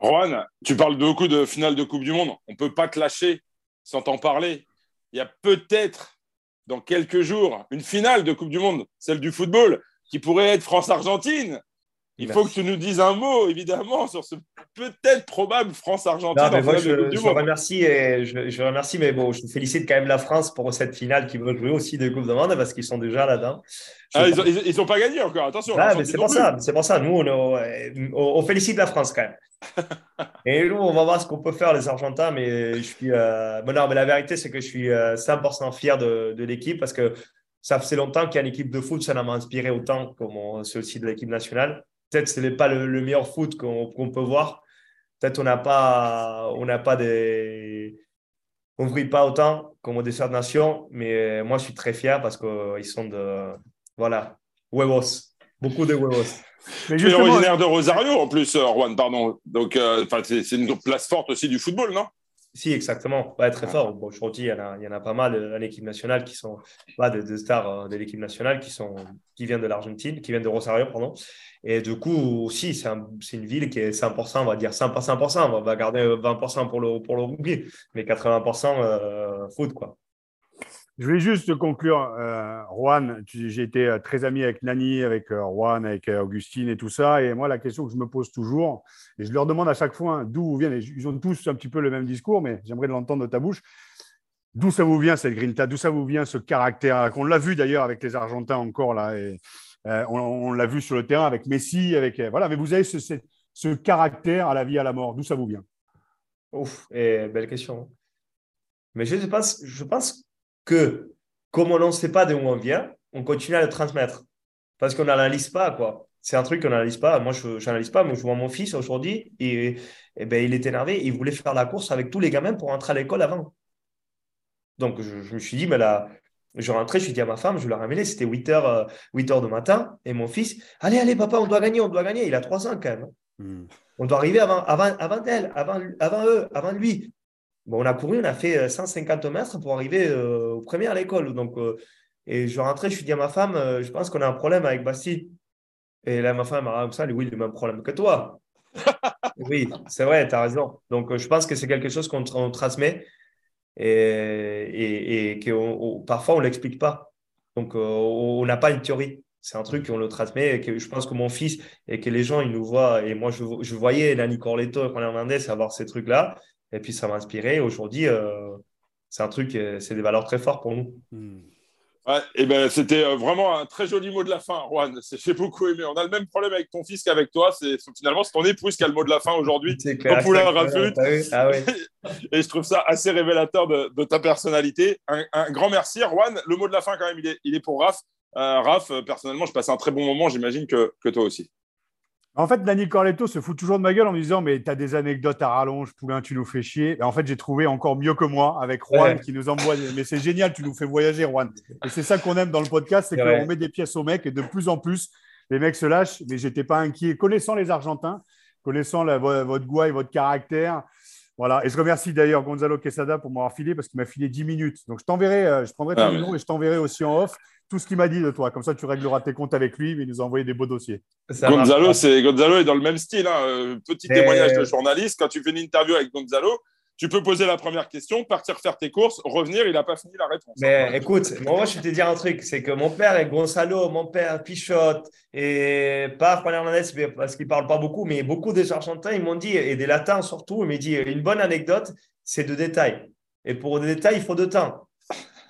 Juan, tu parles beaucoup de finale de Coupe du Monde. On peut pas te lâcher sans t'en parler. Il y a peut-être dans quelques jours une finale de Coupe du Monde, celle du football, qui pourrait être France-Argentine. Il faut que tu nous dises un mot, évidemment, sur ce peut-être probable France-Argentine. je, je remercie, et je, remercie, mais bon, je félicite quand même la France pour cette finale qui veut jouer aussi de Coupe de Monde parce qu'ils sont déjà là-dedans. Ah, ils n'ont pas gagné encore, attention. Ah, c'est pour ça, c'est pour ça. Nous, on, félicite la France quand même. et nous, on va voir ce qu'on peut faire, les Argentins, mais je suis. Euh, non, mais la vérité, c'est que je suis 100% euh, fier de, de l'équipe parce que ça fait longtemps qu'il y a une équipe de foot, ça m'a inspiré autant comme c'est aussi de l'équipe nationale peut-être ce n'est pas le, meilleur foot qu'on peut voir. Peut-être on n'a pas, on n'a pas des, on brille pas autant comme au dessert de nation, mais moi je suis très fier parce qu'ils sont de, voilà, huevos, beaucoup de huevos. Mais es originaire de Rosario en plus, euh, Juan, pardon. Donc, euh, c'est une place forte aussi du football, non? Si, exactement. très fort. Bon, aujourd'hui, il y, en a, il y en a pas mal à l'équipe nationale qui sont pas des, stars euh, de l'équipe nationale qui, sont, qui viennent de l'Argentine, qui viennent de Rosario, pardon. Et du coup, aussi, c'est une ville qui est 100%, on va dire 100%, 100%. On va garder 20% pour le, pour le rugby, mais 80% euh, foot, quoi. Je voulais juste conclure, euh, Juan, j'ai été euh, très ami avec Nani, avec euh, Juan, avec Augustine et tout ça. Et moi, la question que je me pose toujours, et je leur demande à chaque fois hein, d'où viennent, ils ont tous un petit peu le même discours, mais j'aimerais l'entendre de ta bouche. D'où ça vous vient cette grinta? D'où ça vous vient ce caractère? On l'a vu d'ailleurs avec les Argentins encore là, et on, l'a vu sur le terrain avec Messi, avec voilà. Mais vous avez ce, caractère à la vie à la mort. D'où ça vous vient? Ouf, et belle question. Mais je pense, je pense que, comme on ne sait pas d'où on vient, on continue à le transmettre. Parce qu'on n'analyse pas, quoi. C'est un truc qu'on n'analyse pas. Moi, je n'analyse pas. Moi, je vois mon fils aujourd'hui, et, et ben, il est énervé. Il voulait faire la course avec tous les gamins pour rentrer à l'école avant. Donc, je, me suis dit, mais là, je rentrais, je suis dit à ma femme, je lui ai ramené, c'était 8 h 8 heures du matin, et mon fils, allez, allez, papa, on doit gagner, on doit gagner. Il a 3 ans quand même. Hmm. On doit arriver avant, avant, avant elle, avant, avant eux, avant lui on a couru, on a fait 150 euh, mètres pour arriver euh, au premier à l'école. Donc, euh, et je rentrais, je suis dit à ma femme, je pense qu'on a un problème avec Bastille. Et là, ma femme m'a comme ça, oui, le même problème que toi. oui, c'est vrai, tu as raison. Donc, je pense que c'est quelque chose qu'on transmet et, et, et que parfois on ne l'explique pas. Donc, on n'a pas une théorie. C'est un truc qu'on le transmet et que je pense que mon fils et que les gens, ils nous voient. Et moi, je, je voyais Nani Corletto et Juan Hernandez avoir ces trucs-là. Et puis, ça m'a inspiré. Aujourd'hui, euh, c'est un truc, euh, c'est des valeurs très fortes pour nous. Hmm. Ouais, et ben, c'était euh, vraiment un très joli mot de la fin, Juan. J'ai beaucoup aimé. On a le même problème avec ton fils qu'avec toi. C'est finalement c'est ton épouse qui a le mot de la fin aujourd'hui. C'est clair. Ah, et je trouve ça assez révélateur de, ta personnalité. Un, grand merci, Juan. Le mot de la fin, quand même, il est, il est pour Raph. Raph, personnellement, je passe un très bon moment. J'imagine que, que toi aussi. En fait, Dani Corletto se fout toujours de ma gueule en me disant Mais tu as des anecdotes à rallonge, Poulain, tu nous fais chier. en fait, j'ai trouvé encore mieux que moi avec Juan qui nous envoie. Mais c'est génial, tu nous fais voyager, Juan. Et c'est ça qu'on aime dans le podcast c'est qu'on met des pièces aux mecs et de plus en plus, les mecs se lâchent. Mais j'étais pas inquiet. Connaissant les Argentins, connaissant votre goût et votre caractère, voilà. Et je remercie d'ailleurs Gonzalo Quesada pour m'avoir filé parce qu'il m'a filé 10 minutes. Donc je t'enverrai, euh, je prendrai ton ah, numéro et je t'enverrai aussi en off. tout ce qu'il m'a dit de toi. Comme ça, tu régleras tes comptes avec lui, mais il nous a envoyé des beaux dossiers. Gonzalo, c'est Gonzalo est dans le même style. Hein. Euh, petit témoignage de journaliste. Quand tu fais une interview avec Gonzalo, tu peux poser la première question, partir faire tes courses, revenir, il n'a pas fini la réponse. Mais écoute, moi, je vais te dire un truc c'est que mon père est Gonzalo, mon père Pichotte et pas Juan Hernandez parce qu'il ne parle pas beaucoup, mais beaucoup des Argentins, ils m'ont dit, et des Latins surtout, ils m'ont dit une bonne anecdote, c'est de détails. Et pour des détails, il faut de temps.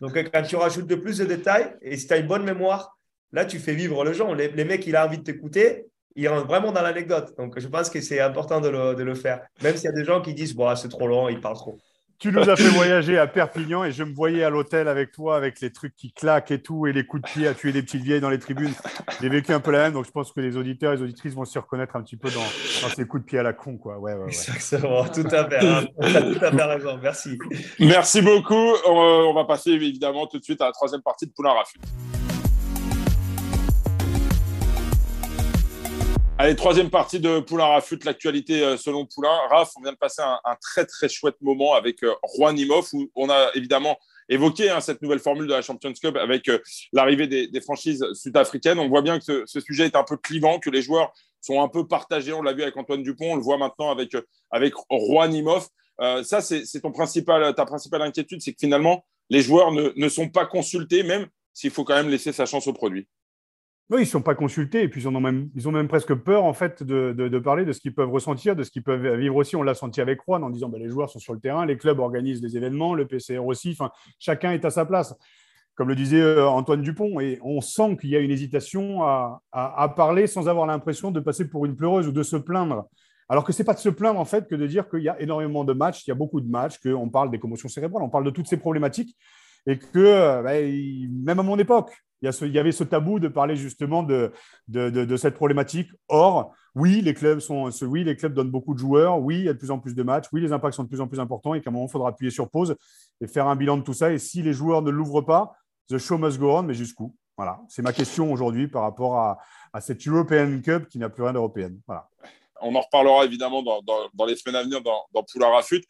Donc, quand tu rajoutes de plus de détails, et si tu as une bonne mémoire, là, tu fais vivre le gens. Les, les mecs, il a envie de t'écouter, il rentre vraiment dans l'anecdote. Donc, je pense que c'est important de le, faire. Même s'il y a des gens qui disent, bon, c'est trop long, il parle trop. Tu nous as fait voyager à Perpignan et je me voyais à l'hôtel avec toi, avec les trucs qui claquent et tout, et les coups de pied à tuer les petites vieilles dans les tribunes. J'ai vécu un peu la même, donc je pense que les auditeurs et les auditrices vont se reconnaître un petit peu dans, ces coups de pied à la con. Quoi. Ouais, ouais, Exactement, tout à fait. Hein. Tu as tout à fait raison, merci. Merci beaucoup. On, va passer évidemment tout de suite à la troisième partie de Poulain Rafut. Allez, troisième partie de Poulain Rafut, l'actualité euh, selon Poulain. Raf, on vient de passer un, très très chouette moment avec euh, Juan Imhoff où on a évidemment évoqué hein, cette nouvelle formule de la Champions Cup avec euh, l'arrivée des, franchises sud-africaines. On voit bien que ce, sujet est un peu clivant, que les joueurs sont un peu partagés. On l'a vu avec Antoine Dupont, on le voit maintenant avec, avec Juan Imhoff. ça, c'est principal, ta principale inquiétude, c'est que finalement, les joueurs ne, ne sont pas consultés, même s'il faut quand même laisser sa chance au produit. Oui, ils ne sont pas consultés et puis ils ont même, presque peur en fait de, parler de ce qu'ils peuvent ressentir, de ce qu'ils peuvent vivre aussi. On l'a senti avec Juan en disant bah, les joueurs sont sur le terrain, les clubs organisent des événements, le PCR aussi, chacun est à sa place. Comme le disait euh, Antoine Dupont, et on sent qu'il y a une hésitation à, parler sans avoir l'impression de passer pour une pleureuse ou de se plaindre. Alors que ce n'est pas de se plaindre en fait que de dire qu'il y a énormément de matchs, il y a beaucoup de matchs, qu'on parle des commotions cérébrales, on parle de toutes ces problématiques et que euh, bah, même à mon époque, il y, avait ce tabou de parler justement de, cette problématique. Or, oui, les clubs sont, oui, les clubs donnent beaucoup de joueurs. Oui, il y a de plus en plus de matchs. Oui, les impacts sont de plus en plus importants et qu'à un moment, il faudra appuyer sur pause et faire un bilan de tout ça. Et si les joueurs ne l'ouvrent pas, the show must go on. Mais jusqu'où? Voilà, c'est ma question aujourd'hui par rapport à, à cette European Cup qui n'a plus rien d'européenne. Voilà. On en reparlera évidemment dans, les semaines à venir dans, dans Poula Rafut.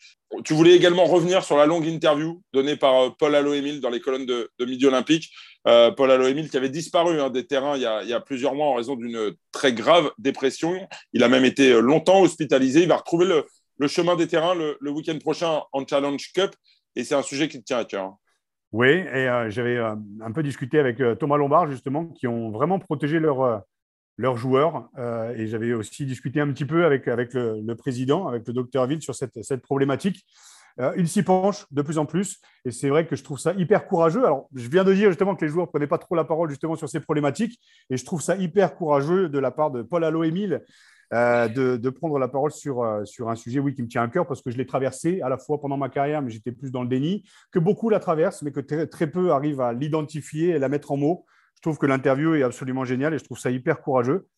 Tu voulais également revenir sur la longue interview donnée par euh, Paul Allo-Émile dans les colonnes de, Midi Olympique. Euh, Paul Allo-Émile qui avait disparu hein, des terrains il y, a, plusieurs mois en raison d'une très grave dépression. Il a même été longtemps hospitalisé. Il va retrouver le, chemin des terrains le, week-end prochain en Challenge Cup. Et c'est un sujet qui te tient à cœur. Oui, et euh, j'avais un peu discuté avec Thomas Lombard, justement, qui ont vraiment protégé leur, leurs joueurs. Euh, et j'avais aussi discuté un petit peu avec, avec le, président, avec le docteur Ville sur cette, cette problématique. Euh, il s'y penche de plus en plus et c'est vrai que je trouve ça hyper courageux. Alors, je viens de dire justement que les joueurs ne prenaient pas trop la parole justement sur ces problématiques et je trouve ça hyper courageux de la part de Paul Allo-Émile euh, de, de, prendre la parole sur, sur un sujet oui, qui me tient à cœur parce que je l'ai traversé à la fois pendant ma carrière, mais j'étais plus dans le déni, que beaucoup la traversent, mais que très, très peu arrivent à l'identifier et la mettre en mots. Je trouve que l'interview est absolument géniale et je trouve ça hyper courageux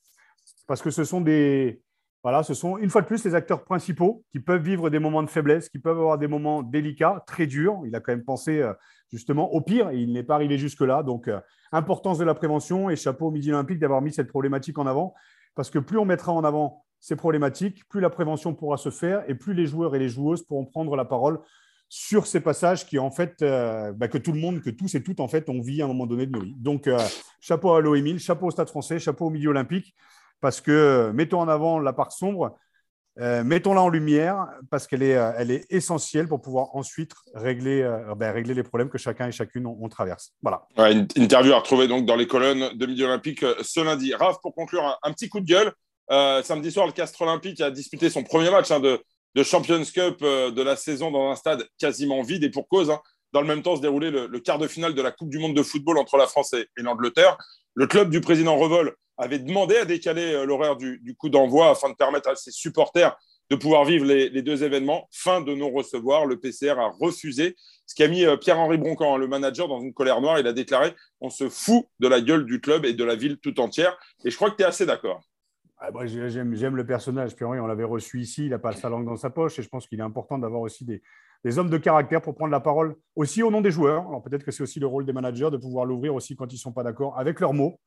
parce que ce sont des. Voilà, ce sont une fois de plus les acteurs principaux qui peuvent vivre des moments de faiblesse, qui peuvent avoir des moments délicats, très durs. Il a quand même pensé euh, justement au pire et il n'est pas arrivé jusque-là. Donc, euh, importance de la prévention et chapeau au Midi Olympique d'avoir mis cette problématique en avant parce que plus on mettra en avant ces problématiques, plus la prévention pourra se faire et plus les joueurs et les joueuses pourront prendre la parole sur ces passages qui, en fait, euh, bah, que tout le monde, que tous et toutes, en fait, ont vu à un moment donné de nos vies. Donc, euh, chapeau à l'OEMIL, chapeau au Stade français, chapeau au milieu olympique, parce que euh, mettons en avant la part sombre, mettons-la en lumière, parce qu'elle est, elle est essentielle pour pouvoir ensuite régler, ben, régler les problèmes que chacun et chacune on, traverse. Voilà. une interview à retrouver donc dans les colonnes de Midi Olympique ce lundi. Raph, pour conclure, un, petit coup de gueule. samedi soir, le Castre Olympique a disputé son premier match hein, de de Champions Cup euh, de la saison dans un stade quasiment vide et pour cause. Hein. Dans le même temps se déroulait le, quart de finale de la Coupe du Monde de football entre la France et, l'Angleterre. Le club du président Revol avait demandé à décaler euh, l'horaire du, coup d'envoi afin de permettre à ses supporters de pouvoir vivre les, deux événements. Fin de non-recevoir, le PCR a refusé, ce qui a mis euh, Pierre-Henri Broncan, le manager, dans une colère noire. Il a déclaré On se fout de la gueule du club et de la ville tout entière. Et je crois que tu es assez d'accord. Ah, j'aime, le personnage. Pierre on l'avait reçu ici, il n'a pas sa langue dans sa poche. Et je pense qu'il est important d'avoir aussi des, hommes de caractère pour prendre la parole aussi au nom des joueurs. Alors peut-être que c'est aussi le rôle des managers de pouvoir l'ouvrir aussi quand ils ne sont pas d'accord avec leurs mots.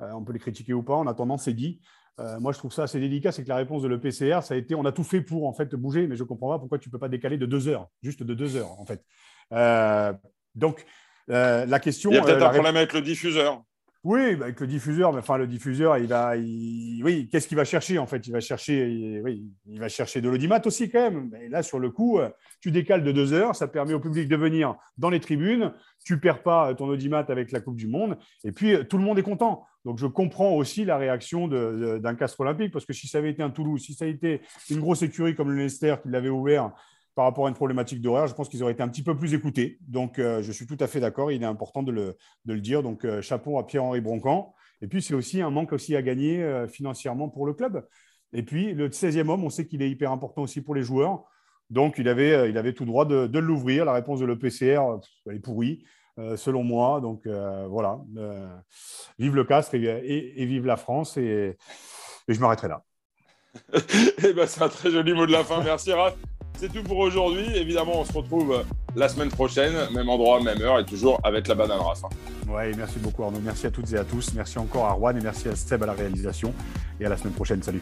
Euh, on peut les critiquer ou pas. En attendant, c'est dit. Euh, moi, je trouve ça assez délicat. C'est que la réponse de l'EPCR, ça a été on a tout fait pour en fait bouger, mais je ne comprends pas pourquoi tu ne peux pas décaler de deux heures, juste de deux heures en fait. Euh, donc, la question. Il y a peut-être un problème avec le diffuseur. Oui, bah, avec le diffuseur, mais enfin le diffuseur, il va, oui, qu'est-ce qu'il va chercher en fait? Il va chercher, il va chercher de l'audimat aussi quand même. Mais là, sur le coup, tu décales de deux heures, ça permet au public de venir dans les tribunes. Tu perds pas ton audimat avec la Coupe du Monde, et puis tout le monde est content. Donc je comprends aussi la réaction d'un castre olympique, parce que si ça avait été un Toulouse, si ça avait été une grosse écurie comme le Leicester qui l'avait ouvert par rapport à une problématique d'horaire, je pense qu'ils auraient été un petit peu plus écoutés. Donc, euh, je suis tout à fait d'accord. Il est important de le, dire. Donc, euh, chapeau à Pierre-Henri Broncan. Et puis, c'est aussi un manque aussi à gagner euh, financièrement pour le club. Et puis, le 16e homme, on sait qu'il est hyper important aussi pour les joueurs. Donc, il avait, tout droit de, l'ouvrir. La réponse de l'EPCR, elle est pourrie, selon moi. Donc, voilà. vive le castre et, vive la France. Et, et je m'arrêterai là. eh ben, c'est un très joli mot de la fin. Merci, Raph. C'est tout pour aujourd'hui. Évidemment, on se retrouve la semaine prochaine, même endroit, même heure, et toujours avec la banane Rafa. Ouais, merci beaucoup Arnaud. Merci à toutes et à tous. Merci encore à Juan et merci à Seb à la réalisation. Et à la semaine prochaine. Salut.